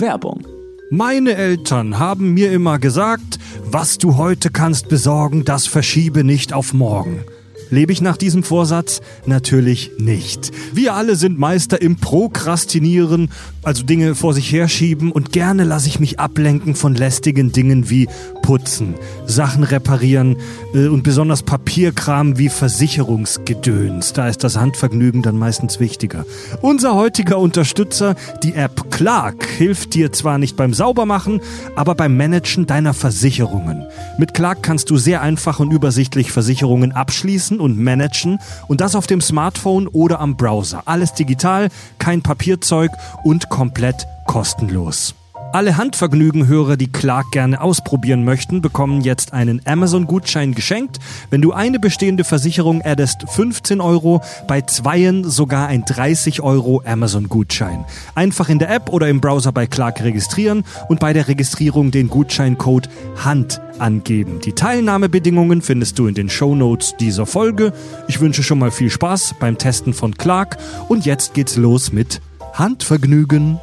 Werbung. Meine Eltern haben mir immer gesagt, was du heute kannst besorgen, das verschiebe nicht auf morgen. Lebe ich nach diesem Vorsatz? Natürlich nicht. Wir alle sind Meister im Prokrastinieren, also Dinge vor sich herschieben und gerne lasse ich mich ablenken von lästigen Dingen wie putzen, Sachen reparieren äh, und besonders Papierkram wie Versicherungsgedöns. Da ist das Handvergnügen dann meistens wichtiger. Unser heutiger Unterstützer, die App Clark, hilft dir zwar nicht beim Saubermachen, aber beim Managen deiner Versicherungen. Mit Clark kannst du sehr einfach und übersichtlich Versicherungen abschließen und managen und das auf dem Smartphone oder am Browser. Alles digital, kein Papierzeug und komplett kostenlos. Alle Handvergnügen-Hörer, die Clark gerne ausprobieren möchten, bekommen jetzt einen Amazon-Gutschein geschenkt. Wenn du eine bestehende Versicherung addest, 15 Euro, bei zweien sogar ein 30 Euro Amazon-Gutschein. Einfach in der App oder im Browser bei Clark registrieren und bei der Registrierung den Gutscheincode HAND angeben. Die Teilnahmebedingungen findest du in den Show Notes dieser Folge. Ich wünsche schon mal viel Spaß beim Testen von Clark und jetzt geht's los mit Handvergnügen.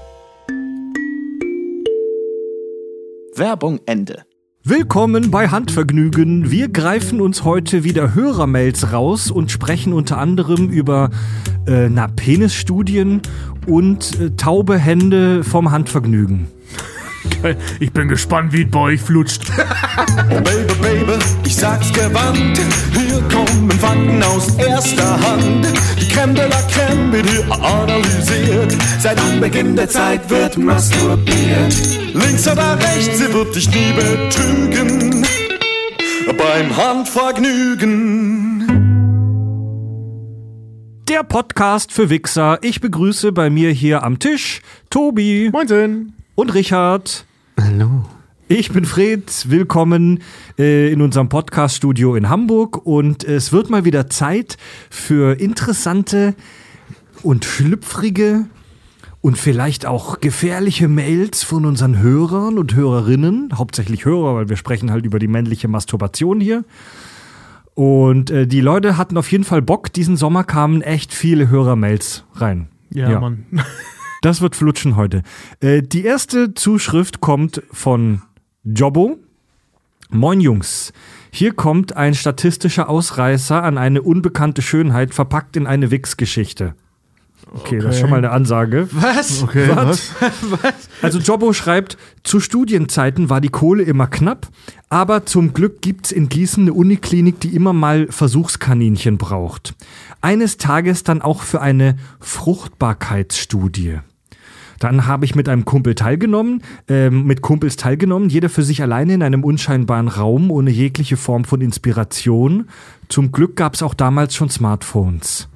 Werbung Ende. Willkommen bei Handvergnügen. Wir greifen uns heute wieder Hörermails raus und sprechen unter anderem über äh, na, Penisstudien und äh, taube Hände vom Handvergnügen. Ich bin gespannt, wie es bei euch flutscht. Oh Baby, Baby, ich sag's gewandt. Hier kommen Fakten aus erster Hand. Die Creme de la Creme wird hier analysiert. Seit Anbeginn der Zeit wird masturbiert. Links oder rechts, sie wird dich nie betrügen. Beim Handvergnügen. Der Podcast für Wichser. Ich begrüße bei mir hier am Tisch Tobi Moinsen. Und Richard. Hallo. Ich bin Fred, willkommen äh, in unserem Podcast-Studio in Hamburg und es wird mal wieder Zeit für interessante und schlüpfrige und vielleicht auch gefährliche Mails von unseren Hörern und Hörerinnen, hauptsächlich Hörer, weil wir sprechen halt über die männliche Masturbation hier. Und äh, die Leute hatten auf jeden Fall Bock. Diesen Sommer kamen echt viele Hörermails rein. Ja, Ja. Mann. Das wird flutschen heute. Äh, die erste Zuschrift kommt von Jobbo. Moin Jungs. Hier kommt ein statistischer Ausreißer an eine unbekannte Schönheit verpackt in eine Wix-Geschichte. Okay, das ist schon mal eine Ansage. Was? Okay, was? Also Jobbo schreibt, zu Studienzeiten war die Kohle immer knapp, aber zum Glück gibt's in Gießen eine Uniklinik, die immer mal Versuchskaninchen braucht. Eines Tages dann auch für eine Fruchtbarkeitsstudie. Dann habe ich mit einem Kumpel teilgenommen, ähm, mit Kumpels teilgenommen, jeder für sich alleine in einem unscheinbaren Raum, ohne jegliche Form von Inspiration. Zum Glück gab's auch damals schon Smartphones.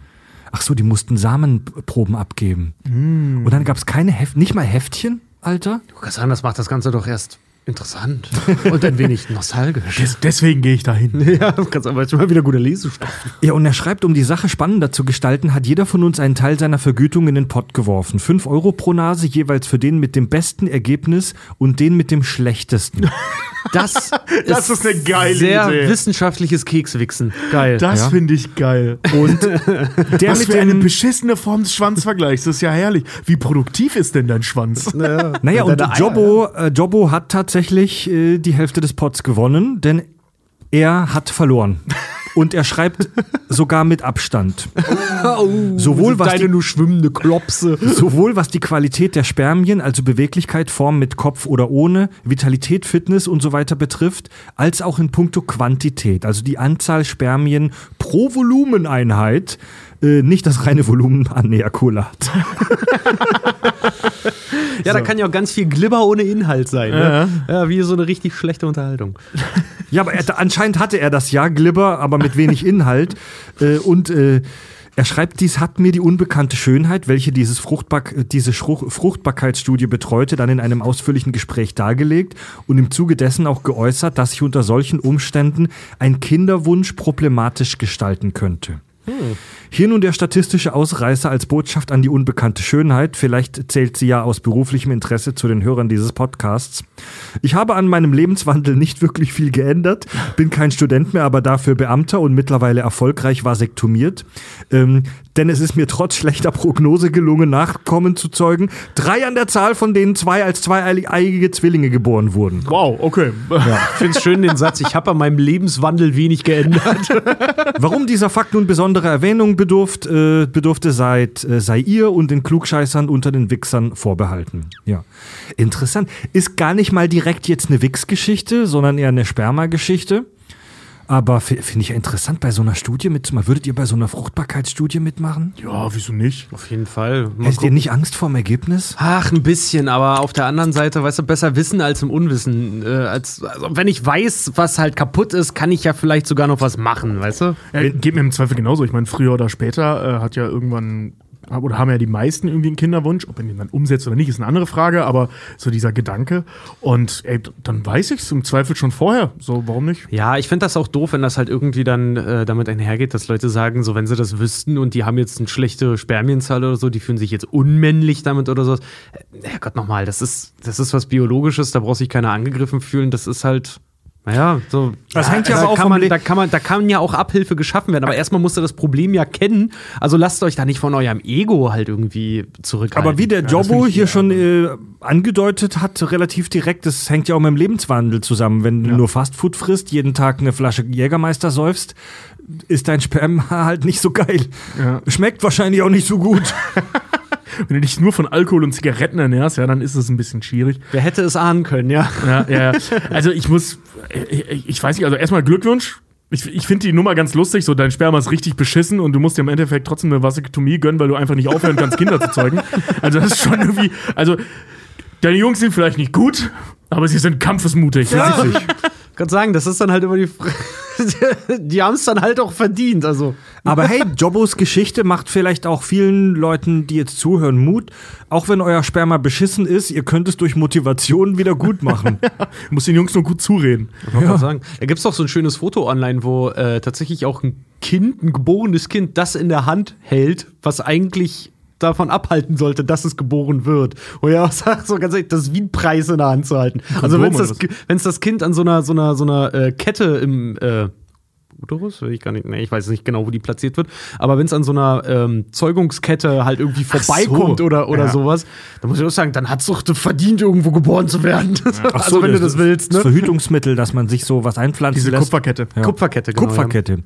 Ach so, die mussten Samenproben abgeben. Und dann gab's keine Heft, nicht mal Heftchen, Alter. Du kannst sagen, das macht das Ganze doch erst interessant und ein wenig nostalgisch. Des, deswegen gehe ich dahin. ja, du kannst aber jetzt mal wieder guter Lesestoff. Ja, und er schreibt, um die Sache spannender zu gestalten, hat jeder von uns einen Teil seiner Vergütung in den Pott geworfen. Fünf Euro pro Nase, jeweils für den mit dem besten Ergebnis und den mit dem schlechtesten. Das, Das ist eine geile sehr Idee. wissenschaftliches Kekswichsen. Geil. Das Ja. finde ich geil. Und der Was mit für eine beschissene Form des Schwanzvergleichs. Das ist ja herrlich. Wie produktiv ist denn dein Schwanz? naja, und deine Eier, Jobbo, äh, Jobbo hat tatsächlich äh, die Hälfte des Pots gewonnen, denn er hat verloren. Und er schreibt sogar mit Abstand. Sowohl was die nur schwimmende Klopse. Sowohl was die Qualität der Spermien, also Beweglichkeit, Form mit Kopf oder ohne, Vitalität, Fitness und so weiter betrifft, als auch in puncto Quantität, also die Anzahl Spermien pro Volumeneinheit, äh, nicht das reine Volumen an Ejakulat. Ja, da kann ja auch ganz viel Glibber ohne Inhalt sein. Ne? Ja, wie so eine richtig schlechte Unterhaltung. Ja, aber er, anscheinend hatte er das ja, Glibber, aber mit wenig Inhalt. Äh, und äh, er schreibt, dies hat mir die unbekannte Schönheit, welche dieses Fruchtbar diese Schruch Fruchtbarkeitsstudie betreute, dann in einem ausführlichen Gespräch dargelegt und im Zuge dessen auch geäußert, dass sich unter solchen Umständen ein Kinderwunsch problematisch gestalten könnte. Hier nun der statistische Ausreißer als Botschaft an die unbekannte Schönheit. Vielleicht zählt sie ja aus beruflichem Interesse zu den Hörern dieses Podcasts. Ich habe an meinem Lebenswandel nicht wirklich viel geändert, bin kein Student mehr, aber dafür Beamter und mittlerweile erfolgreich vasektomiert. Ähm, denn es ist mir trotz schlechter Prognose gelungen, Nachkommen zu zeugen. Drei an der Zahl, von denen zwei als zweieiige Zwillinge geboren wurden. Wow, okay. Ich finde es schön, den Satz, ich habe an meinem Lebenswandel wenig geändert. Warum dieser Fakt nun besondere Erwähnung bedurft, äh, bedurfte, seid, äh, sei ihr und den Klugscheißern unter den Wichsern vorbehalten. Ja. Interessant. Ist gar nicht mal direkt jetzt eine Wix-Geschichte, sondern eher eine Sperma-Geschichte. Aber finde ich ja interessant, bei so einer Studie mitzumachen. Würdet ihr bei so einer Fruchtbarkeitsstudie mitmachen? Ja, wieso nicht? Auf jeden Fall. Mal Hättet ihr nicht Angst vorm Ergebnis? Ach, ein bisschen, aber auf der anderen Seite, weißt du, besser wissen als im Unwissen. Äh, als, also, wenn ich weiß, was halt kaputt ist, kann ich ja vielleicht sogar noch was machen, weißt du? Ja, geht mir im Zweifel genauso. Ich meine, früher oder später äh, hat ja irgendwann oder haben ja die meisten irgendwie einen Kinderwunsch. Ob man den dann umsetzt oder nicht, ist eine andere Frage, aber so dieser Gedanke. Und ey, dann weiß ich es im Zweifel schon vorher. So, warum nicht? Ja, ich finde das auch doof, wenn das halt irgendwie dann äh, damit einhergeht, dass Leute sagen, so wenn sie das wüssten und die haben jetzt eine schlechte Spermienzahl oder so, die fühlen sich jetzt unmännlich damit oder so. Äh, Herrgott nochmal, das ist, das ist was Biologisches, da braucht sich keiner angegriffen fühlen. Das ist halt. Naja, so. Das hängt ja aber auch kann man, da kann man, da kann ja auch Abhilfe geschaffen werden. Aber erstmal musst du das Problem ja kennen. Also lasst euch da nicht von eurem Ego halt irgendwie zurückhalten. Aber wie der Jobbo ich hier schon äh, angedeutet hat, relativ direkt, das hängt ja auch mit dem Lebenswandel zusammen. Wenn du nur Fastfood frisst, jeden Tag eine Flasche Jägermeister säufst, ist dein Sperma halt nicht so geil. Ja. Schmeckt wahrscheinlich auch nicht so gut. Wenn du dich nur von Alkohol und Zigaretten ernährst, ja, dann ist es ein bisschen schwierig. Wer hätte es ahnen können, ja? Ja, ja, ja. Also ich muss, ich, ich weiß nicht, also erstmal Glückwunsch. Ich, ich finde die Nummer ganz lustig, so dein Sperma ist richtig beschissen und du musst dir im Endeffekt trotzdem eine Vasektomie gönnen, weil du einfach nicht aufhören kannst, Kinder zu zeugen. Also das ist schon irgendwie, also deine Jungs sind vielleicht nicht gut, aber sie sind kampfesmutig. Ja. Kann sagen, das ist dann halt immer die. Fr- die haben es dann halt auch verdient. Also. Aber hey, Jobbos Geschichte macht vielleicht auch vielen Leuten, die jetzt zuhören, Mut. Auch wenn euer Sperma beschissen ist, ihr könnt es durch Motivation wieder gut machen. Du musst den Jungs nur gut zureden. Ich ja. sagen. Da gibt es doch so ein schönes Foto online, wo äh, tatsächlich auch ein Kind, ein geborenes Kind, das in der Hand hält, was eigentlich davon abhalten sollte, dass es geboren wird. Wo er auch sagt, so ganz ehrlich, das ist wie ein Preis in der Hand zu halten. Also wenn oder das, wenn's das Kind an so einer, so einer, so einer äh, Kette im äh, Uterus, ich gar nicht, nee, ich weiß nicht genau, wo die platziert wird, aber wenn es an so einer ähm, Zeugungskette halt irgendwie Ach so. vorbeikommt oder, oder Ja. sowas, dann muss ich auch sagen, dann hat's doch verdient, irgendwo geboren zu werden. also wenn du das willst, Das ne? Verhütungsmittel, dass man sich so was einpflanzen Diese lässt. Kupferkette. Ja. Kupferkette, genau. Kupferkette.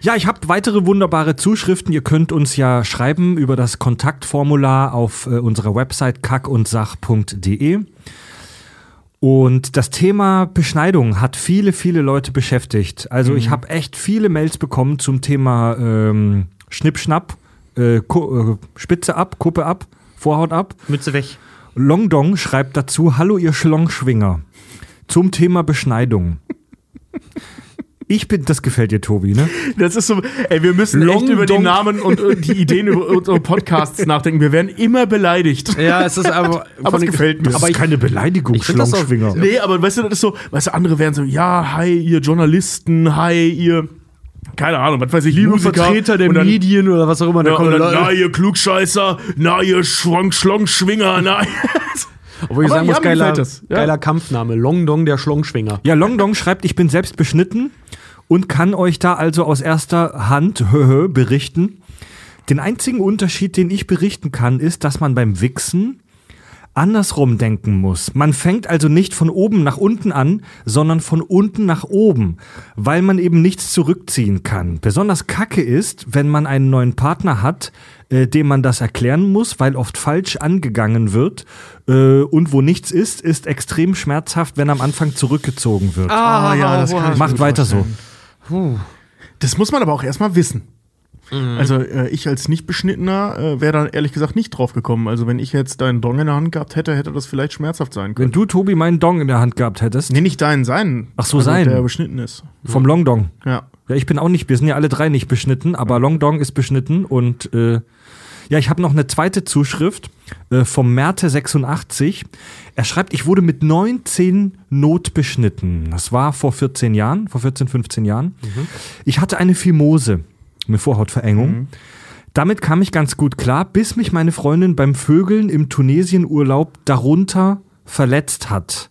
Ja, ich habe weitere wunderbare Zuschriften. Ihr könnt uns ja schreiben über das Kontaktformular auf äh, unserer Website kackundsach.de. Und das Thema Beschneidung hat viele, viele Leute beschäftigt. Also ich habe echt viele Mails bekommen zum Thema ähm, Schnippschnapp, äh, äh, Spitze ab, Kuppe ab, Vorhaut ab. Mütze weg. Longdong schreibt dazu, hallo ihr Schlongschwinger. Zum Thema Beschneidung. Ich bin, das gefällt dir, Tobi, ne? Das ist so, ey, wir müssen Long echt über die Dong. Namen und äh, die Ideen über unsere Podcasts nachdenken. Wir werden immer beleidigt. Ja, es ist aber. Aber es gefällt mir. Aber keine Beleidigung, ich das Schlongschwinger. Nee, aber weißt du, das ist so, weißt du, andere wären so, ja, hi, ihr Journalisten, hi, ihr, keine Ahnung, was weiß ich, Liebe Musiker. Vertreter der dann, Medien oder was auch immer. da Ja, kommen dann, Leute- na, ihr Klugscheißer, na, ihr Schwang, Schlongschwinger, na. Obwohl ich Aber sagen muss, geiler, das. Ja. geiler Kampfname. Longdong, der Schlongschwinger. Ja, Longdong schreibt, ich bin selbst beschnitten und kann euch da also aus erster Hand berichten. Den einzigen Unterschied, den ich berichten kann, ist, dass man beim Wichsen andersrum denken muss. Man fängt also nicht von oben nach unten an, sondern von unten nach oben, weil man eben nichts zurückziehen kann. Besonders kacke ist, wenn man einen neuen Partner hat, äh, dem man das erklären muss, weil oft falsch angegangen wird. Äh, und wo nichts ist, ist extrem schmerzhaft, wenn am Anfang zurückgezogen wird. Ah, ja, das kann ich Macht weiter so. Vorstellen. Das muss man aber auch erstmal wissen. Mhm. Also äh, ich als Nicht-Beschnittener äh, wäre da ehrlich gesagt nicht drauf gekommen. Also wenn ich jetzt deinen Dong in der Hand gehabt hätte, hätte das vielleicht schmerzhaft sein können. Wenn du, Tobi, meinen Dong in der Hand gehabt hättest, Nee, nicht deinen, seinen. Ach so, also, seinen. Der beschnitten ist. vom Long Dong. Ja. Ja, ich bin auch nicht, wir sind ja alle drei nicht beschnitten, aber Long Dong ist beschnitten und äh, ja, ich habe noch eine zweite Zuschrift äh, vom Märte86. Er schreibt, ich wurde mit 19 notbeschnitten. Das war vor 14 Jahren, vor 14, 15 Jahren. Ich hatte eine Fimose. eine Vorhautverengung. Damit kam ich ganz gut klar, bis mich meine Freundin beim Vögeln im Tunesien-Urlaub darunter verletzt hat.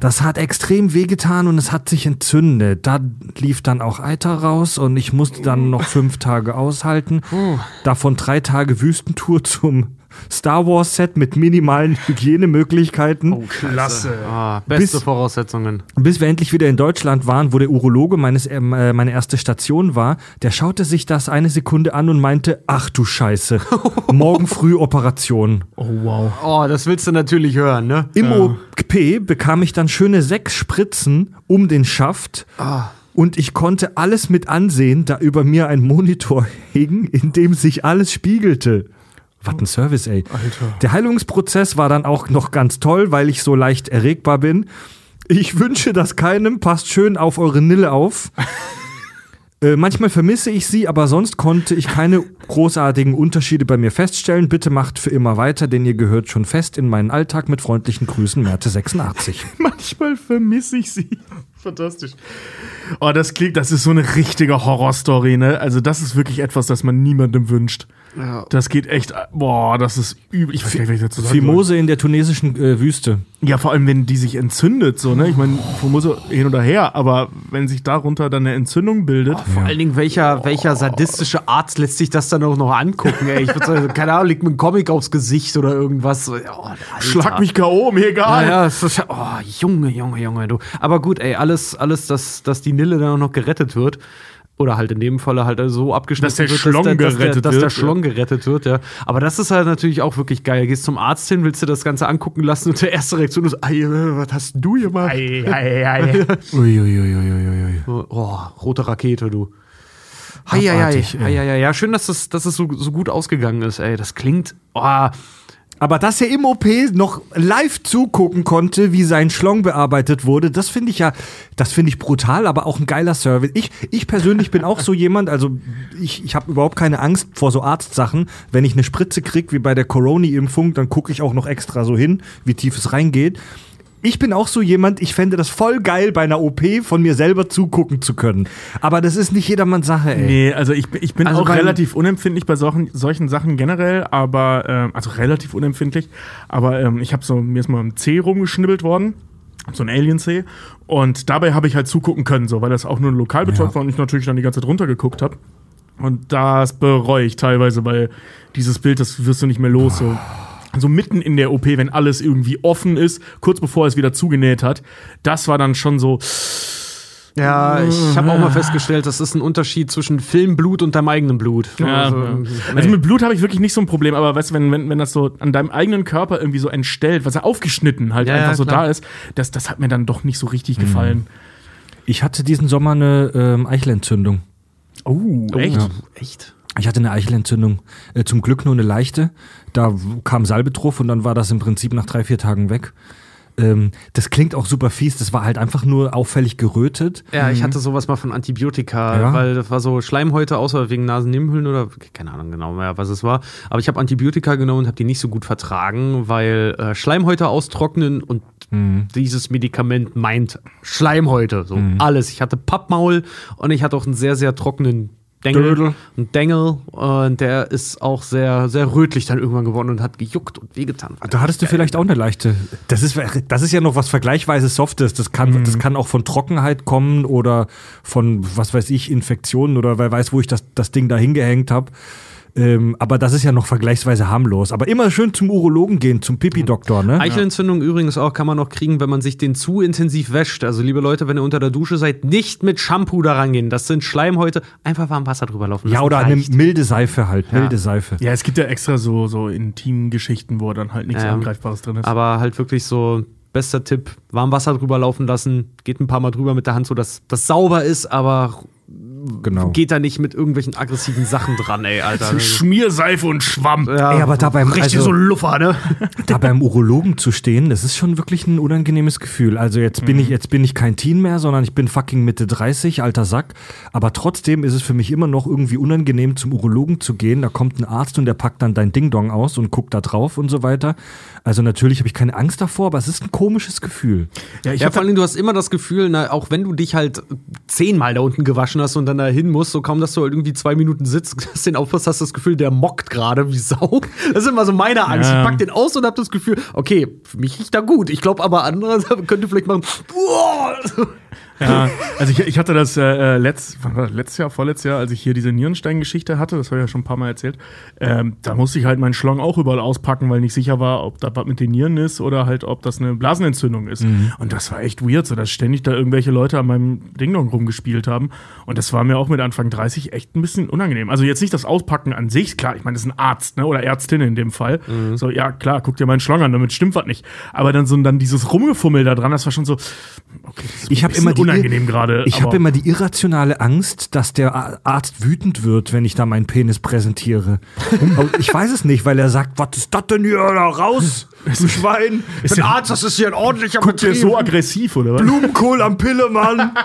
Das hat extrem wehgetan und es hat sich entzündet. Da lief dann auch Eiter raus und ich musste dann noch fünf Tage aushalten. Davon drei Tage Wüstentour zum Star Wars Set mit minimalen Hygienemöglichkeiten. Klasse. Ah, beste Bis- Voraussetzungen. Bis wir endlich wieder in Deutschland waren, wo der Urologe meines, ähm, äh, meine erste Station war, der schaute sich das eine Sekunde an und meinte, ach du Scheiße, morgen früh Operation. Oh, wow. Oh, das willst du natürlich hören, ne? Im OP bekam ich dann schöne sechs Spritzen um den Schaft. Und ich konnte alles mit ansehen, da über mir ein Monitor hing, in dem sich alles spiegelte. Was ein Service, ey. Alter. Der Heilungsprozess war dann auch noch ganz toll, weil ich so leicht erregbar bin. Ich wünsche das keinem, passt schön auf eure Nille auf. Äh, manchmal vermisse ich sie, aber sonst konnte ich keine großartigen Unterschiede bei mir feststellen. Bitte macht für immer weiter, denn ihr gehört schon fest in meinen Alltag mit freundlichen Grüßen, Merte 86. Manchmal vermisse ich sie. Fantastisch. Oh, das klingt, das ist so eine richtige Horrorstory, ne? Also, das ist wirklich etwas, das man niemandem wünscht. Das geht echt, boah, das ist übel. Ich weiß gar nicht, was ich dazu sagen. Fimose in der tunesischen äh, Wüste. Ja, vor allem, wenn die sich entzündet, so, ne? Ich meine, Fimose hin oder her, aber wenn sich darunter dann eine Entzündung bildet. Vor allen Dingen, welcher, welcher sadistische Arzt lässt sich das dann auch noch angucken, ey? Ich würde sagen, keine Ahnung, liegt mir ein Comic aufs Gesicht oder irgendwas. Oh. Schlag mich K.O., mir egal. Ja, ja, oh, Junge, Junge, Junge, du. Aber gut, ey, alles, alles, dass, dass die Nille dann auch noch gerettet wird. Oder halt in dem Falle halt so abgeschnitten Dass der wird, Schlong dass, der, dass, der, gerettet dass der wird, Schlong gerettet wird, ja. Aber das ist halt natürlich auch wirklich geil. Gehst zum Arzt hin, willst dir das Ganze angucken lassen und der erste Reaktion ist, "Ei, äh, was hast du gemacht? Ei, ei, ei. Uiuiuiuiui. Oh, rote Rakete, du. Abartig, ey. eieiei. Ja, schön, dass es, dass es so, so gut ausgegangen ist, ey. Das klingt. Oh, Aber dass er im OP noch live zugucken konnte, wie sein Schlong bearbeitet wurde, das finde ich ja, das finde ich brutal, aber auch ein geiler Service. Ich, ich persönlich bin auch so jemand, also ich, ich habe überhaupt keine Angst vor so Arztsachen. Wenn ich eine Spritze krieg, wie bei der Corona-Impfung, dann gucke ich auch noch extra so hin, wie tief es reingeht. Ich bin auch so jemand, ich fände das voll geil, bei einer OP von mir selber zugucken zu können. Aber das ist nicht jedermanns Sache, ey. Nee, also ich, bin- ich bin Also auch relativ unempfindlich bei solchen, solchen Sachen generell, aber, ähm, also relativ unempfindlich, aber ähm, ich habe so, mir ist mal ein C rumgeschnibbelt worden, so ein Alien-C, und dabei habe ich halt zugucken können, so, weil das auch nur lokal betreut Ja. war und ich natürlich dann die ganze Zeit runtergeguckt habe. Und das bereue ich teilweise, weil dieses Bild, das wirst du nicht mehr los, so. So mitten in der OP, wenn alles irgendwie offen ist, kurz bevor es wieder zugenäht hat, das war dann schon so, ja, ich habe auch mal festgestellt, das ist ein Unterschied zwischen Filmblut und deinem eigenen Blut. Ja, also, ja. nee. also mit Blut habe ich wirklich nicht so ein Problem, aber weißt du, wenn, wenn, wenn das so an deinem eigenen Körper irgendwie so entstellt, was er aufgeschnitten halt Ja, einfach ja, so da ist, das, das hat mir dann doch nicht so richtig gefallen. Ich hatte diesen Sommer eine ähm, Eichelentzündung. Oh, echt? Ja. Echt? Ich hatte eine Eichelentzündung. Äh, zum Glück nur eine leichte. Da kam Salbe drauf und dann war das im Prinzip nach drei, vier Tagen weg. Ähm, das klingt auch super fies. Das war halt einfach nur auffällig gerötet. Ja, ich hatte sowas mal von Antibiotika, Ja. weil das war so Schleimhäute, außer wegen Nasennebenhöhlen oder keine Ahnung genau mehr, was es war. Aber ich habe Antibiotika genommen und habe die nicht so gut vertragen, weil äh, Schleimhäute austrocknen und dieses Medikament meint Schleimhäute, so alles. Ich hatte Pappmaul und ich hatte auch einen sehr, sehr trockenen Dengel, Dödel. einen Dengel und der ist auch sehr, sehr rötlich dann irgendwann geworden und hat gejuckt und wehgetan. Da hattest du vielleicht auch eine leichte. Das ist, das ist ja noch was vergleichsweise Softes. Das kann, das kann auch von Trockenheit kommen oder von, was weiß ich, Infektionen oder wer weiß, wo ich das, das Ding da hingehängt habe. Ähm, aber das ist ja noch vergleichsweise harmlos. Aber immer schön zum Urologen gehen, zum Pipi-Doktor, ne? Eichelentzündung übrigens auch kann man noch kriegen, wenn man sich den zu intensiv wäscht. Also liebe Leute, wenn ihr unter der Dusche seid, nicht mit Shampoo da rangehen. Das sind Schleimhäute. Einfach warm Wasser drüber laufen Ja, oder eine Reicht. milde Seife halt, milde Seife. Ja, es gibt ja extra so, so Intim-Geschichten, wo dann halt nichts Ja. Angreifbares drin ist. Aber halt wirklich so, bester Tipp, warm Wasser drüber laufen lassen. Geht ein paar Mal drüber mit der Hand, so dass das sauber ist, aber Genau. geht da nicht mit irgendwelchen aggressiven Sachen dran, ey, Alter. Schmierseife und Schwamm. Ja, Ey, aber da beim- richtig also- so Luffer, ne? da beim Urologen zu stehen, das ist schon wirklich ein unangenehmes Gefühl. Also jetzt bin ich jetzt bin ich kein Teen mehr, sondern ich bin fucking Mitte 30, alter Sack. Aber trotzdem ist es für mich immer noch irgendwie unangenehm, zum Urologen zu gehen. Da kommt ein Arzt und der packt dann dein Ding Dong aus und guckt da drauf und so weiter. Also natürlich habe ich keine Angst davor, aber es ist ein komisches Gefühl. Ja, ich Ja, hab vor allem, du hast immer das Gefühl, na, auch wenn du dich halt zehnmal da unten gewaschen hast und dann da hin musst, so kaum, dass du halt irgendwie zwei Minuten sitzt, hast den aufpasst, hast das Gefühl, der mockt gerade wie Sau. Das ist immer so meine Angst. Ja. Ich pack den aus und hab das Gefühl, okay, für mich riecht er gut. Ich glaube aber andere könnte vielleicht machen, boah. Ja, also ich, ich hatte das äh, äh, letzt, letztes Jahr, vorletztes Jahr, als ich hier diese Nierenstein-Geschichte hatte, das habe ich ja schon ein paar Mal erzählt, ähm, da musste ich halt meinen Schlong auch überall auspacken, weil nicht sicher war, ob da was mit den Nieren ist oder halt, ob das eine Blasenentzündung ist. Und das war echt weird, so dass ständig da irgendwelche Leute an meinem Ding-Dong rumgespielt haben. Und das war mir auch mit Anfang 30 echt ein bisschen unangenehm. Also jetzt nicht das Auspacken an sich, klar, ich meine, das ist ein Arzt, ne, oder Ärztin in dem Fall. So, ja, klar, guck dir meinen Schlong an, damit stimmt was nicht. Aber dann so dann dieses Rumgefummel da dran, das war schon so, okay, Ich habe immer die unangenehm gerade. Ich habe immer die irrationale Angst, dass der Arzt wütend wird, wenn ich da meinen Penis präsentiere. Ich weiß es nicht, weil er sagt, was ist das denn hier da raus? Du Schwein. Ist der Arzt, das ist hier ein ordentlicher Guckt der so aggressiv, oder was? Blumenkohl am Pillemann.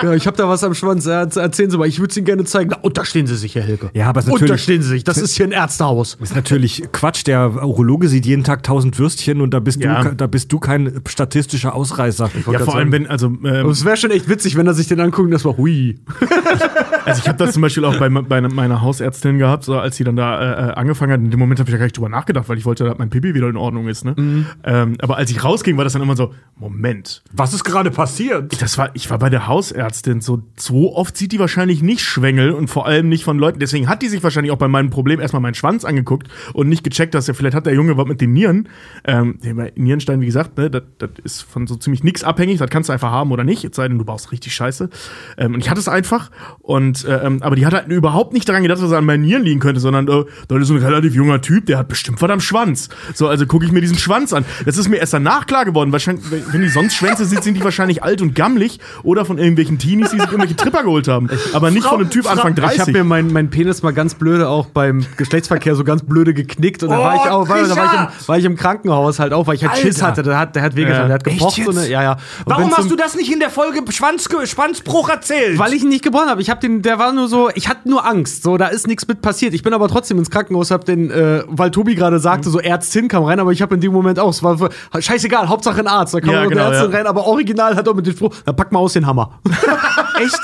Ja, ich habe da was am Schwanz. Erzählen Sie mal, ich würde es Ihnen gerne zeigen. Na, unterstehen Sie sich, Herr Helge. Ja, aber es ist natürlich- Unterstehen Sie sich, das ist hier ein Ärztehaus. ist natürlich Quatsch. Der Urologe sieht jeden Tag tausend Würstchen und da bist, Ja. du, da bist du kein statistischer Ausreißer. Ja, vor allem, wenn, also, ähm, Es wäre schon echt witzig, wenn er sich den anguckt und das war hui. also ich habe das zum Beispiel auch bei, bei meiner Hausärztin gehabt, so als sie dann da äh, äh, angefangen hat. In dem Moment habe ich da gar nicht drüber nachgedacht, weil ich wollte, dass mein Pipi wieder in Ordnung ist. Ne? Ähm, aber als ich rausging, war das dann immer so: Moment, Was ist gerade passiert? das war, ich war bei der Hausärztin. So, so oft sieht die wahrscheinlich nicht Schwängel und vor allem nicht von Leuten. Deswegen hat die sich wahrscheinlich auch bei meinem Problem erstmal meinen Schwanz angeguckt und nicht gecheckt, dass er vielleicht hat der Junge was mit den Nieren. Ähm, Nierenstein, wie gesagt, ne, das, das ist von so ziemlich nichts abhängig. Das kannst du einfach haben oder nicht. Es sei denn, du baust richtig Scheiße. Ähm, und ich hatte es einfach. Und äh, ähm, aber die hat halt überhaupt nicht daran gedacht, dass er an meinen Nieren liegen könnte, sondern äh, das ist so ein relativ junger Typ, der hat bestimmt was am Schwanz. So, also gucke ich mir diesen Schwanz an. Das ist mir erst danach klar geworden. Wahrscheinlich, wenn die sonst Schwänze sieht, sind die wahrscheinlich alt und gammelig oder von irgendwelchen Teenies, die sich irgendwelche Tripper geholt haben. Aber nicht von einem Typ Anfang Ich habe 30. mir meinen mein Penis mal ganz blöde auch beim Geschlechtsverkehr so ganz blöde geknickt und da war ich auch, war, da war ich, im, war ich im Krankenhaus halt auch, weil ich halt Schiss Alter. hatte. Der hat, der hat wehgetan, Ja. der hat. So eine, ja, ja. Und Warum hast du das nicht in der Folge Schwanz, Schwanzbruch erzählt? Weil ich ihn nicht gebrochen habe. Ich habe den, der war nur so, ich hatte nur Angst. So, da ist nichts mit passiert. Ich bin aber trotzdem ins Krankenhaus, hab den, äh, weil Tobi gerade sagte, so Ärztin kam rein, aber ich habe in dem Moment auch, es war für- scheißegal, Hauptsache ein Arzt. Da kam Ja, noch genau, eine Ärztin ja. rein, aber original hat auch mit dem Spruch, dann pack mal aus den Hammer. echt?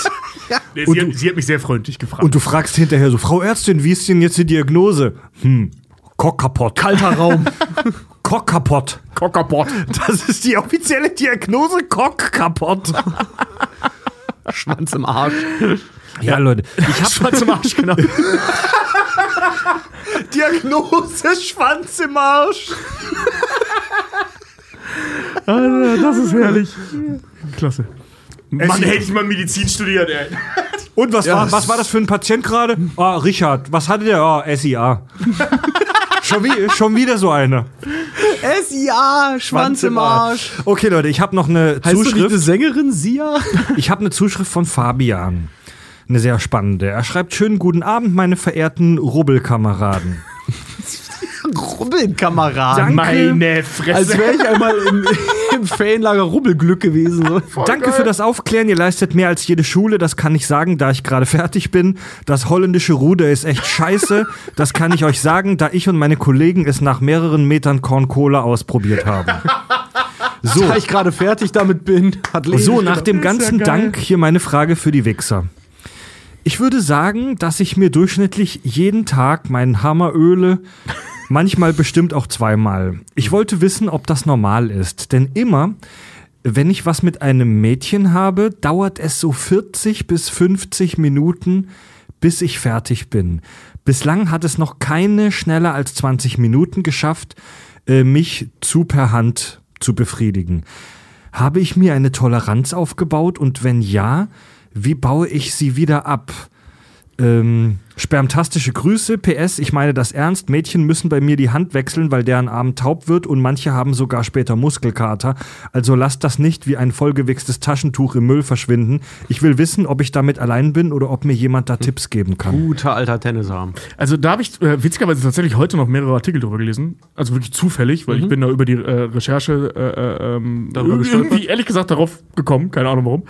Nee, sie, hat, sie hat mich sehr freundlich gefragt. Und du fragst hinterher so, Frau Ärztin, wie ist denn jetzt die Diagnose? Hm, Kock kaputt. Kalter Raum. Kock kaputt. Cockapot. Das ist die offizielle Diagnose, Kock kaputt. Schwanz im Arsch. Ja, Leute. Ich hab Schwanz im Arsch, genau. Diagnose, Schwanz im Arsch. Alter, das ist herrlich. Klasse. Mann, hätte ich mal Medizin studiert, ey. Und was, war, was war das für ein Patient gerade? Ah, Richard. Was hatte der? Ah, SIA. schon, wie, schon wieder so einer. SIA, Schwanz im Arsch. Okay, Leute, ich habe noch eine Heißt du nicht eine Zuschrift. Sängerin, Sia? Ich habe eine Zuschrift von Fabian. Eine sehr spannende. Er schreibt: Schönen guten Abend, meine verehrten Rubbelkameraden. Rubbelkameraden. Meine Fresse. Als wäre ich einmal im, im Ferienlager Rubbelglück gewesen. So. Danke für das Aufklären. Ihr leistet mehr als jede Schule. Das kann ich sagen, da ich gerade fertig bin. Das holländische Ruder ist echt scheiße. Das kann ich euch sagen, da ich und meine Kollegen es nach mehreren Metern Korn Cola ausprobiert haben. So, Da ich gerade fertig damit bin. Hat Leni so nach dem ja ganzen geil. Dank hier meine Frage für die Wichser. Ich würde sagen, dass ich mir durchschnittlich jeden Tag meinen Hammer öle, manchmal bestimmt auch zweimal. Ich wollte wissen, ob das normal ist, denn immer, wenn ich was mit einem Mädchen habe, dauert es so 40 bis 50 Minuten, bis ich fertig bin. Bislang hat es noch keine schneller als 20 Minuten geschafft, äh, mich zu per Hand zu befriedigen. Habe ich mir eine Toleranz aufgebaut und wenn ja, wie baue ich sie wieder ab? Ähm, spermtastische Grüße, PS, ich meine das ernst. Mädchen müssen bei mir die Hand wechseln, weil deren Arm taub wird und manche haben sogar später Muskelkater. Also lasst das nicht wie ein vollgewichstes Taschentuch im Müll verschwinden. Ich will wissen, ob ich damit allein bin oder ob mir jemand da Tipps geben kann. Guter alter Tennisarm. Also da habe ich äh, witzigerweise tatsächlich heute noch mehrere Artikel drüber gelesen. Also wirklich zufällig, weil ich bin da über die äh, Recherche äh, äh, ähm, Darüber irgendwie ehrlich gesagt darauf gekommen, keine Ahnung warum.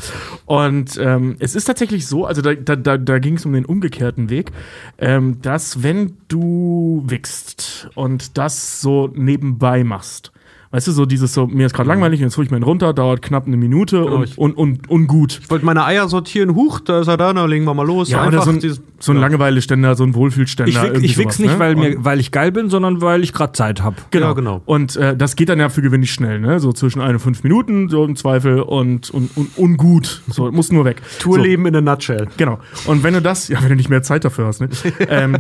Und ähm, es ist tatsächlich so, also da, da, da, da ging es um den umgekehrten Weg, ähm, dass wenn du wickst und das so nebenbei machst, Weißt du, so dieses so, mir ist gerade langweilig, jetzt hole ich mir einen runter, dauert knapp eine Minute Genau, und, ich- und, und, und gut. Ich wollte meine Eier sortieren, huch, da ist er da, na legen wir mal los. Ja, Einfach oder so ein, dieses- so ein Langeweile-Ständer, so ein Wohlfühlständer. Ich, wick, ich wichs sowas, nicht, ne? weil, Und- mir, weil ich geil bin, sondern weil ich gerade Zeit habe. Genau, Ja, genau. Und äh, das geht dann ja für gewöhnlich schnell, ne? So zwischen ein und fünf Minuten, so im Zweifel und, und, und ungut. So, muss nur weg. Tourleben in a nutshell. Genau. Und wenn du das, ja, wenn du nicht mehr Zeit dafür hast, ne? ähm,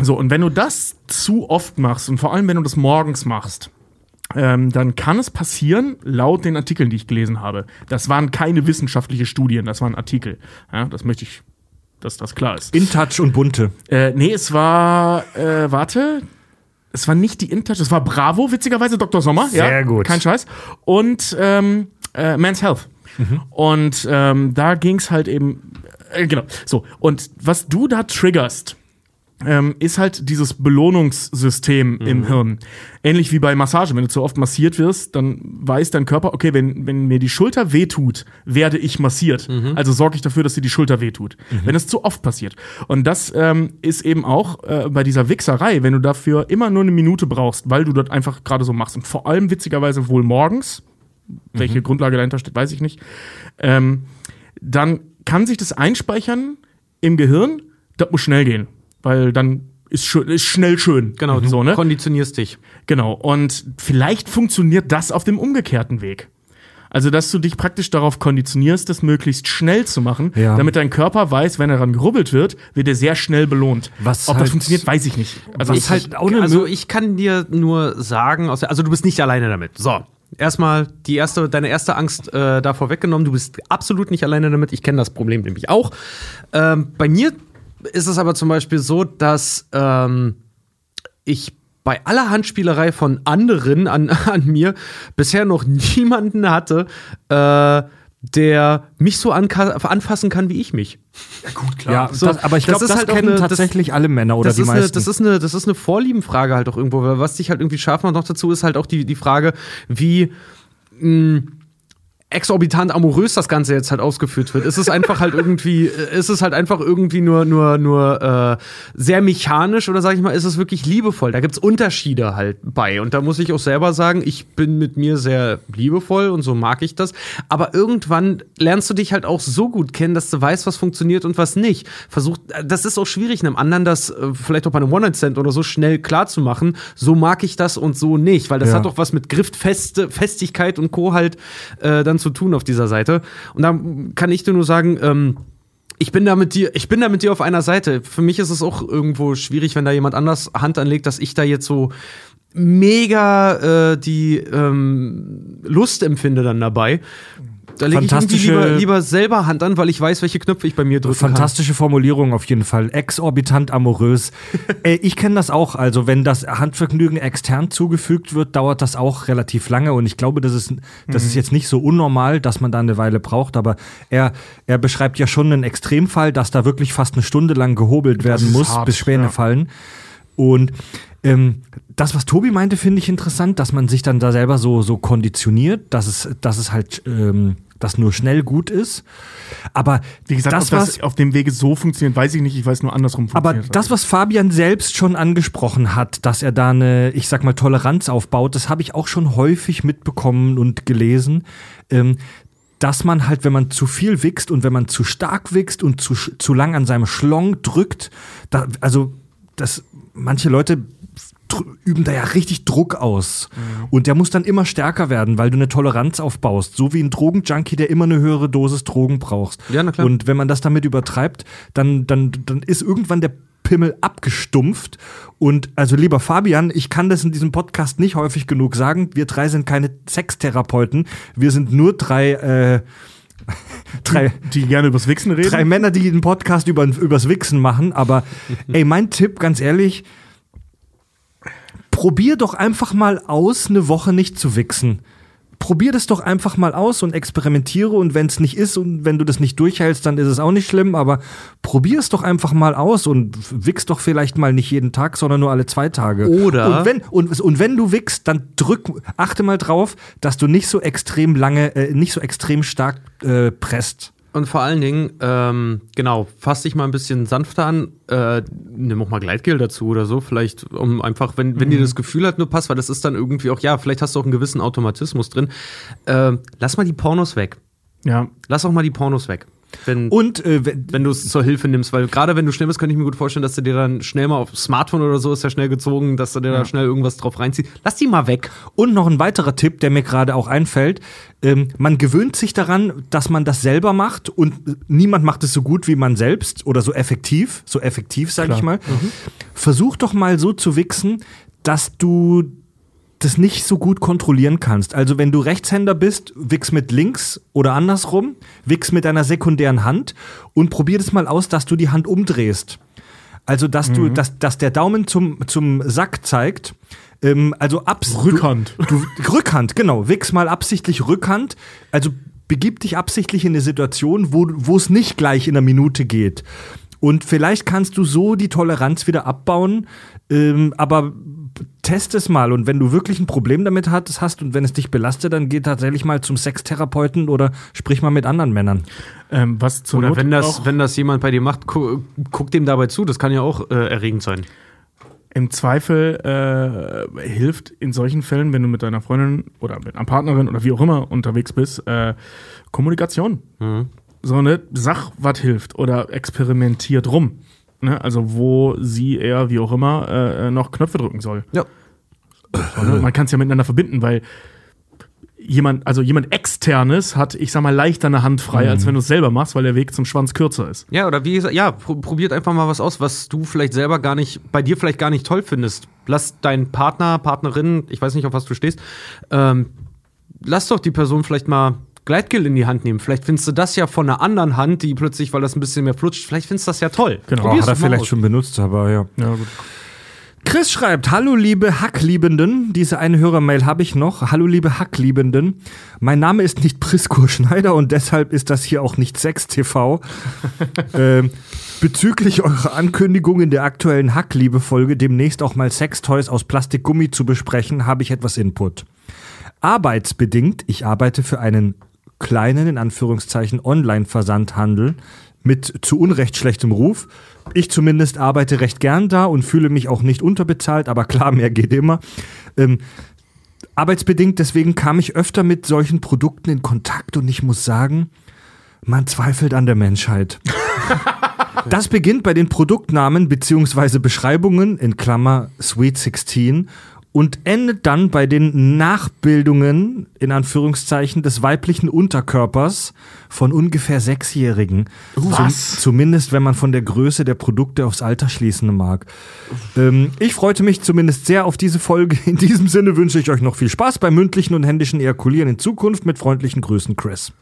so, und wenn du das zu oft machst und vor allem, wenn du das morgens machst, ähm, dann kann es passieren, laut den Artikeln, die ich gelesen habe, das waren keine wissenschaftliche Studien, das waren Artikel. Ja, das möchte ich, dass das klar ist. In Touch und bunte. Äh, nee, es war, äh, warte, es war nicht die InTouch, es war Bravo, witzigerweise, Dr. Sommer. ja, Sehr gut. Kein Scheiß. Und ähm, äh, Men's Health. Und ähm, da ging's halt eben, äh, genau, so. Und was du da triggerst, ähm, ist halt dieses Belohnungssystem im Hirn. Ähnlich wie bei Massage. Wenn du zu oft massiert wirst, dann weiß dein Körper, okay, wenn, wenn mir die Schulter wehtut, werde ich massiert. Also sorge ich dafür, dass dir die Schulter wehtut. Wenn es zu oft passiert. Und das ähm, ist eben auch äh, bei dieser Wichserei, wenn du dafür immer nur eine Minute brauchst, weil du dort einfach gerade so machst. Und vor allem witzigerweise wohl morgens, welche Grundlage dahinter steht, weiß ich nicht, ähm, dann kann sich das einspeichern im Gehirn, das muss schnell gehen, weil dann ist, schön, ist schnell schön. Genau, du so, ne? konditionierst dich. Genau. Und vielleicht funktioniert das auf dem umgekehrten Weg. Also, dass du dich praktisch darauf konditionierst, das möglichst schnell zu machen, Ja. damit dein Körper weiß, wenn er daran gerubbelt wird, wird er sehr schnell belohnt. Was Ob halt- das funktioniert, weiß ich nicht. Also, was ich, halt auch eine also ich kann dir nur sagen, also du bist nicht alleine damit. So. Erstmal die erste, deine erste Angst äh, davor weggenommen. Du bist absolut nicht alleine damit. Ich kenne das Problem nämlich auch. Ähm, bei mir ist es aber zum Beispiel so, dass ähm, ich bei aller Handspielerei von anderen an, an mir bisher noch niemanden hatte, äh, der mich so anfassen kann, wie ich mich. Ja, So, das, aber ich das glaube, ist das, halt kennen eine- das- tatsächlich alle Männer oder das die ist meisten. Eine, das, ist eine, das ist eine Vorliebenfrage halt auch irgendwo. Weil was dich halt irgendwie scharf macht noch dazu, ist halt auch die, die Frage, wie mh, exorbitant amorös das Ganze jetzt halt ausgeführt wird. Ist es einfach halt irgendwie, äh, ist es halt einfach irgendwie nur, nur, nur äh, sehr mechanisch oder sag ich mal, ist es wirklich liebevoll? Da gibt's Unterschiede halt bei. Und da muss ich auch selber sagen, ich bin mit mir sehr liebevoll und so mag ich das. Aber irgendwann lernst du dich halt auch so gut kennen, dass du weißt, was funktioniert und was nicht. Versucht, das ist auch schwierig, einem anderen das äh, vielleicht auch bei einem One-Night-Stand oder so schnell klar zu machen. So mag ich das und so nicht, weil das Ja. hat doch was mit Griffeste, Festigkeit und Co. halt äh, dann zu tun auf dieser Seite. Und da kann ich dir nur sagen, ähm, ich bin da mit dir, ich bin da mit dir auf einer Seite. Für mich ist es auch irgendwo schwierig, wenn da jemand anders Hand anlegt, dass ich da jetzt so mega äh, die ähm, Lust empfinde dann dabei. Da lege ich lieber, lieber selber Hand an, weil ich weiß, welche Knöpfe ich bei mir drücken Fantastische Formulierung auf jeden Fall. Exorbitant amorös. äh, ich kenne das auch. Also, wenn das Handvergnügen extern zugefügt wird, dauert das auch relativ lange. Und ich glaube, das ist, das ist jetzt nicht so unnormal, dass man da eine Weile braucht. Aber er, er beschreibt ja schon einen Extremfall, dass da wirklich fast eine Stunde lang gehobelt werden muss, hart, bis Späne ja. fallen. Und ähm, das, was Tobi meinte, finde ich interessant, dass man sich dann da selber so, so konditioniert, dass es, dass es halt ähm, das nur schnell gut ist. Aber wie gesagt, das, das was, auf dem Wege so funktioniert, weiß ich nicht. Ich weiß nur andersrum aber funktioniert. das, was Fabian selbst schon angesprochen hat, dass er da eine, ich sag mal, Toleranz aufbaut, das habe ich auch schon häufig mitbekommen und gelesen. Ähm, dass man halt, wenn man zu viel wächst und wenn man zu stark wächst und zu, zu lang an seinem Schlong drückt, da, also das, manche Leute üben da ja richtig Druck aus. Und der muss dann immer stärker werden, weil du eine Toleranz aufbaust. So wie ein Drogenjunkie, der immer eine höhere Dosis Drogen brauchst. Ja, na klar. Und wenn man das damit übertreibt, dann, dann, dann ist irgendwann der Pimmel abgestumpft. Und also lieber Fabian, ich kann das in diesem Podcast nicht häufig genug sagen. Wir drei sind keine Sextherapeuten. Wir sind nur drei, äh, drei, die gerne übers Wichsen reden. drei Männer, die einen Podcast über, übers Wichsen machen. Aber ey, mein Tipp, ganz ehrlich, probier doch einfach mal aus, eine Woche nicht zu wichsen. Probier das doch einfach mal aus und experimentiere und wenn es nicht ist und wenn du das nicht durchhältst, dann ist es auch nicht schlimm, aber probier es doch einfach mal aus und wichs doch vielleicht mal nicht jeden Tag, sondern nur alle zwei Tage. Oder- und wenn, und, und wenn du wichst, dann drück, achte mal drauf, dass du nicht so extrem lange, äh, nicht so extrem stark äh, presst. Und vor allen Dingen, ähm, genau, fass dich mal ein bisschen sanfter an, äh, nimm auch mal Gleitgel dazu oder so, vielleicht, um einfach, wenn, wenn dir das Gefühl halt nur passt, weil das ist dann irgendwie auch, ja, vielleicht hast du auch einen gewissen Automatismus drin. Äh, lass mal die Pornos weg. Ja. Lass auch mal die Pornos weg. Wenn, Und äh, wenn- wenn du es zur Hilfe nimmst, weil gerade wenn du schnell bist, könnte ich mir gut vorstellen, dass du dir dann schnell mal auf Smartphone oder so ist ja schnell gezogen, dass du dir da schnell irgendwas drauf reinziehst. Lass die mal weg. Und noch ein weiterer Tipp, der mir gerade auch einfällt. Ähm, man gewöhnt sich daran, dass man das selber macht und äh, niemand macht es so gut wie man selbst oder so effektiv, so effektiv, sage ich mal. Versuch doch mal so zu wichsen, dass du das nicht so gut kontrollieren kannst. Also wenn du Rechtshänder bist, wichs mit links oder andersrum, wichs mit deiner sekundären Hand und probier das mal aus, dass du die Hand umdrehst. Also, dass du, dass, dass der Daumen zum, zum Sack zeigt. Ähm, also abs Rückhand. Du, du, Rückhand, genau. Wichs mal absichtlich Rückhand. Also begib dich absichtlich in eine Situation, wo, wo es nicht gleich in einer Minute geht. Und vielleicht kannst du so die Toleranz wieder abbauen. Ähm, aber test es mal. Und wenn du wirklich ein Problem damit hast, hast und wenn es dich belastet, dann geh tatsächlich mal zum Sextherapeuten oder sprich mal mit anderen Männern. Ähm, was zur Oder Not wenn das, auch wenn das jemand bei dir macht, gu guck dem dabei zu. Das kann ja auch äh, erregend sein. im Zweifel äh, hilft in solchen Fällen, wenn du mit deiner Freundin oder mit einer Partnerin oder wie auch immer unterwegs bist, äh, Kommunikation. So, ne? Sag, was hilft oder experimentiert rum. Ne? Also, wo sie, er, wie auch immer, äh, noch Knöpfe drücken soll. Ja. So, ne? Man kann es ja miteinander verbinden, weil jemand, also jemand externes hat, ich sag mal, leichter eine Hand frei, als wenn du es selber machst, weil der Weg zum Schwanz kürzer ist. Ja, oder wie gesagt, ja, pro probiert einfach mal was aus, was du vielleicht selber gar nicht, bei dir vielleicht gar nicht toll findest. Lass deinen Partner, Partnerin, ich weiß nicht, auf was du stehst, ähm, lass doch die Person vielleicht mal Gleitgel in die Hand nehmen. Vielleicht findest du das ja von einer anderen Hand, die plötzlich, weil das ein bisschen mehr flutscht, vielleicht findest du das ja toll. Genau. Probier's hat er vielleicht aus. schon benutzt, aber ja. Ja, gut. Chris schreibt, hallo liebe Hackliebenden, diese eine Hörermail habe ich noch. Hallo liebe Hackliebenden, mein Name ist nicht Prisco Schneider und deshalb ist das hier auch nicht Sex TV. ähm, bezüglich eurer Ankündigung in der aktuellen Hackliebe-Folge demnächst auch mal Sextoys aus Plastikgummi zu besprechen, habe ich etwas Input. Arbeitsbedingt, ich arbeite für einen kleinen, in Anführungszeichen, Online-Versandhandel mit zu Unrecht schlechtem Ruf. Ich zumindest arbeite recht gern da und fühle mich auch nicht unterbezahlt, aber klar, mehr geht immer. Ähm, arbeitsbedingt, deswegen kam ich öfter mit solchen Produkten in Kontakt und ich muss sagen, man zweifelt an der Menschheit. Das beginnt bei den Produktnamen bzw. Beschreibungen in Klammer Sweet 16 und endet dann bei den Nachbildungen in Anführungszeichen des weiblichen Unterkörpers von ungefähr Sechsjährigen. Was? Zum, zumindest wenn man von der Größe der Produkte aufs Alter schließen mag. Ähm, ich freute mich zumindest sehr auf diese Folge. In diesem Sinne wünsche ich euch noch viel Spaß beim mündlichen und händischen Ejakulieren in Zukunft. Mit freundlichen Grüßen, Chris.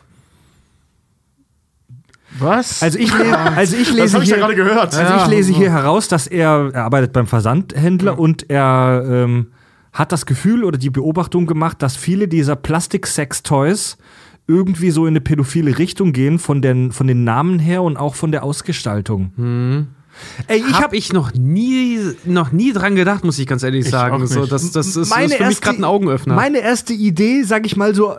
Was? Also ich, le also ich lese das ich ja hier- gerade gehört. Also ich lese hier heraus, dass er, er arbeitet beim Versandhändler und er ähm, hat das Gefühl oder die Beobachtung gemacht, dass viele dieser Plastik-Sex-Toys irgendwie so in eine pädophile Richtung gehen, von den, von den Namen her und auch von der Ausgestaltung. Ey, ich habe habe ich noch nie, noch nie dran gedacht, muss ich ganz ehrlich sagen. So, das, das ist, ist für mich gerade ein Augenöffner. Meine erste Idee, sag ich mal so,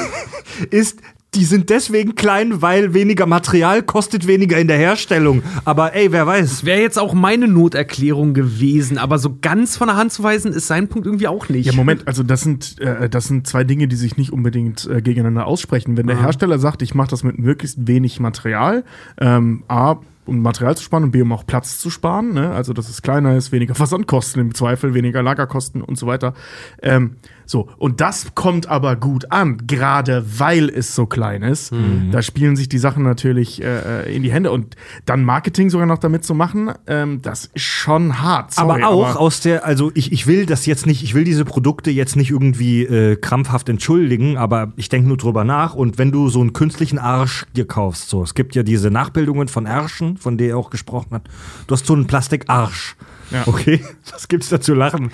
ist, die sind deswegen klein, weil weniger Material kostet weniger in der Herstellung. Aber ey, wer weiß. Wäre jetzt auch meine Noterklärung gewesen, aber so ganz von der Hand zu weisen, ist sein Punkt irgendwie auch nicht. Ja, Moment, also das sind, äh, das sind zwei Dinge, die sich nicht unbedingt äh, gegeneinander aussprechen. Wenn der Hersteller sagt, ich mache das mit möglichst wenig Material, ähm, A, um Material zu sparen und B, um auch Platz zu sparen, ne? also dass es kleiner ist, weniger Versandkosten im Zweifel, weniger Lagerkosten und so weiter. Ähm, so, und das kommt aber gut an, gerade weil es so klein ist. Da spielen sich die Sachen natürlich äh, in die Hände und dann Marketing sogar noch damit zu machen, ähm, das ist schon hart. Sorry, aber auch aus der, also ich, ich will das jetzt nicht, ich will diese Produkte jetzt nicht irgendwie äh, krampfhaft entschuldigen, aber ich denke nur drüber nach. Und wenn du so einen künstlichen Arsch dir kaufst, so, es gibt ja diese Nachbildungen von Ärschen, von der er auch gesprochen hat. Du hast so einen Plastikarsch. Ja. Okay, was gibt's da zu lachen?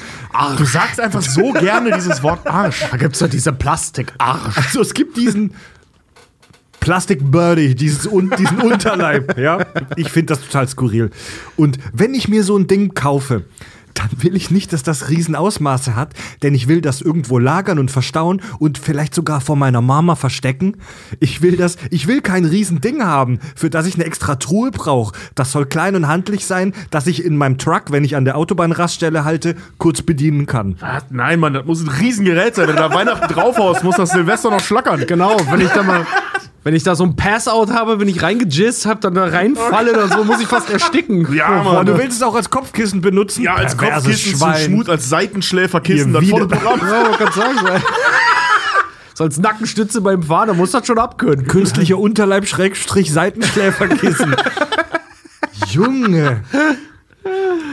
Du sagst einfach so gerne dieses Wort Arsch. da gibt's doch diese Plastikarsch. Also es gibt diesen Plastic Birdie, dieses, un, diesen Unterleib, ja. Ich finde das total skurril. Und wenn ich mir so ein Ding kaufe, dann will ich nicht, dass das Riesenausmaße hat, denn ich will das irgendwo lagern und verstauen und vielleicht sogar vor meiner Mama verstecken. Ich will das, ich will kein Riesending haben, für das ich eine extra Truhe brauche. Das soll klein und handlich sein, dass ich in meinem Truck, wenn ich an der Autobahnraststelle halte, kurz bedienen kann. Was? Nein, Mann, das muss ein Riesengerät sein. Wenn da Weihnachten draufhaust, muss das Silvester noch schlackern. Genau, wenn ich da mal. Wenn ich da so ein Passout habe, wenn ich reingejizzt habe, dann da reinfalle oder so, muss ich fast ersticken. Ja, Oh, Mann. du willst es auch als Kopfkissen benutzen? ja, als Perverses Kopfkissen zum Schwein. Schmut, als Seitenschläferkissen, das volle Programm. Ja, man kann sagen. So als Nackenstütze beim Fahren, da muss das schon abkönnen. Künstlicher Unterleib Schrägstrich Seitenschläferkissen. Junge.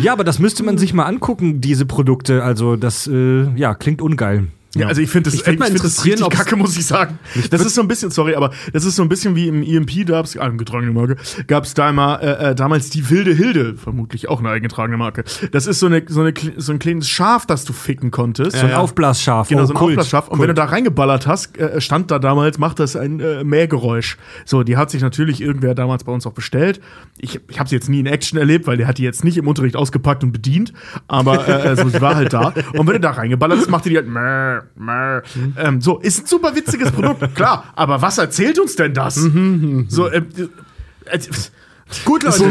Ja, aber das müsste man sich mal angucken, diese Produkte. Also das, äh, ja, klingt ungeil. Ja, also ich finde das, Ich würd mal find das interessieren, kacke, muss ich sagen. Das ist so ein bisschen, sorry, aber das ist so ein bisschen wie im EMP, da gab's, ah, eingetragene Marke, gab's da immer, äh, äh, damals die wilde Hilde, vermutlich auch eine eingetragene Marke. Das ist so, eine, so, eine, so ein kleines Schaf, das du ficken konntest. So ein Aufblasschaf. Genau, oh, so ein Kult. Aufblasschaf. Und wenn du da reingeballert hast, äh, stand da damals, macht das ein äh, Mähgeräusch. So, die hat sich natürlich irgendwer damals bei uns auch bestellt. Ich, ich habe sie jetzt nie in Action erlebt, weil der hat die jetzt nicht im Unterricht ausgepackt und bedient. Aber äh, also, sie war halt da. Und wenn du da reingeballert hast, machte die halt mäh. Ähm, so, ist ein super witziges Produkt, klar. Aber was erzählt uns denn das? so, ähm, äh, äh, Gut, Leute. so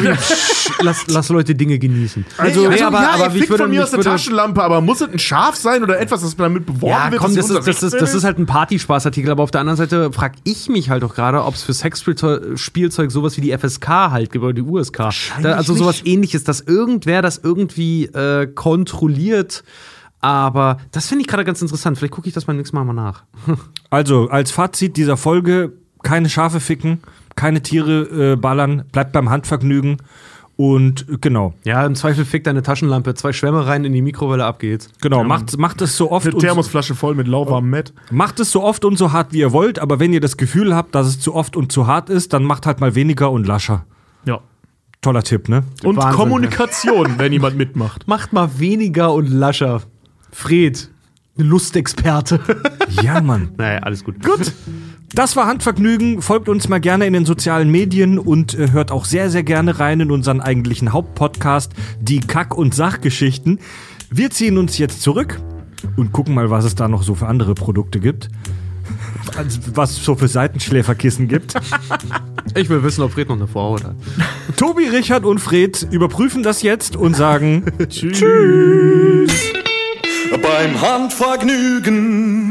Lass, lass Leute Dinge genießen. also, Nee, also aber- ja, aber ich würde- von mir aus eine würde- Taschenlampe, aber muss es ein Schaf sein oder etwas, das damit beworben Ja, wird? komm, das ist, das, ist, das ist halt ein Partyspaßartikel, aber auf der anderen Seite frage ich mich halt auch gerade, ob es für Sexspielzeug sowas wie die FSK halt gibt oder die USK. Da, also sowas ähnliches, dass irgendwer das irgendwie äh, kontrolliert. Aber das finde ich gerade ganz interessant. Vielleicht gucke ich das beim nächsten Mal mal nach. Also, als Fazit dieser Folge, keine Schafe ficken, keine Tiere äh, ballern, bleibt beim Handvergnügen. Und äh, genau, Ja, im Zweifel fickt deine Taschenlampe, zwei Schwämme rein in die Mikrowelle, ab geht's. genau, macht, macht es so oft Eine und, Thermosflasche voll mit lauwarmem Met. macht es so oft und so hart, wie ihr wollt, aber wenn ihr das Gefühl habt, dass es zu oft und zu hart ist, dann macht halt mal weniger und lascher. Ja. Toller Tipp, ne? Und Wahnsinn, Kommunikation, wenn jemand mitmacht. Macht mal weniger und lascher. Fred, eine Lustexperte. Ja, Mann. naja, alles gut. Gut. Das war Handvergnügen. Folgt uns mal gerne in den sozialen Medien und äh, hört auch sehr, sehr gerne rein in unseren eigentlichen Hauptpodcast, die Kack- und Sachgeschichten. Wir ziehen uns jetzt zurück und gucken mal, was es da noch so für andere Produkte gibt. Also, Was es so für Seitenschläferkissen gibt. Ich will wissen, ob Fred noch eine Vorhaut hat. Tobi, Richard und Fred überprüfen das jetzt und sagen Tschüss. Beim Handvergnügen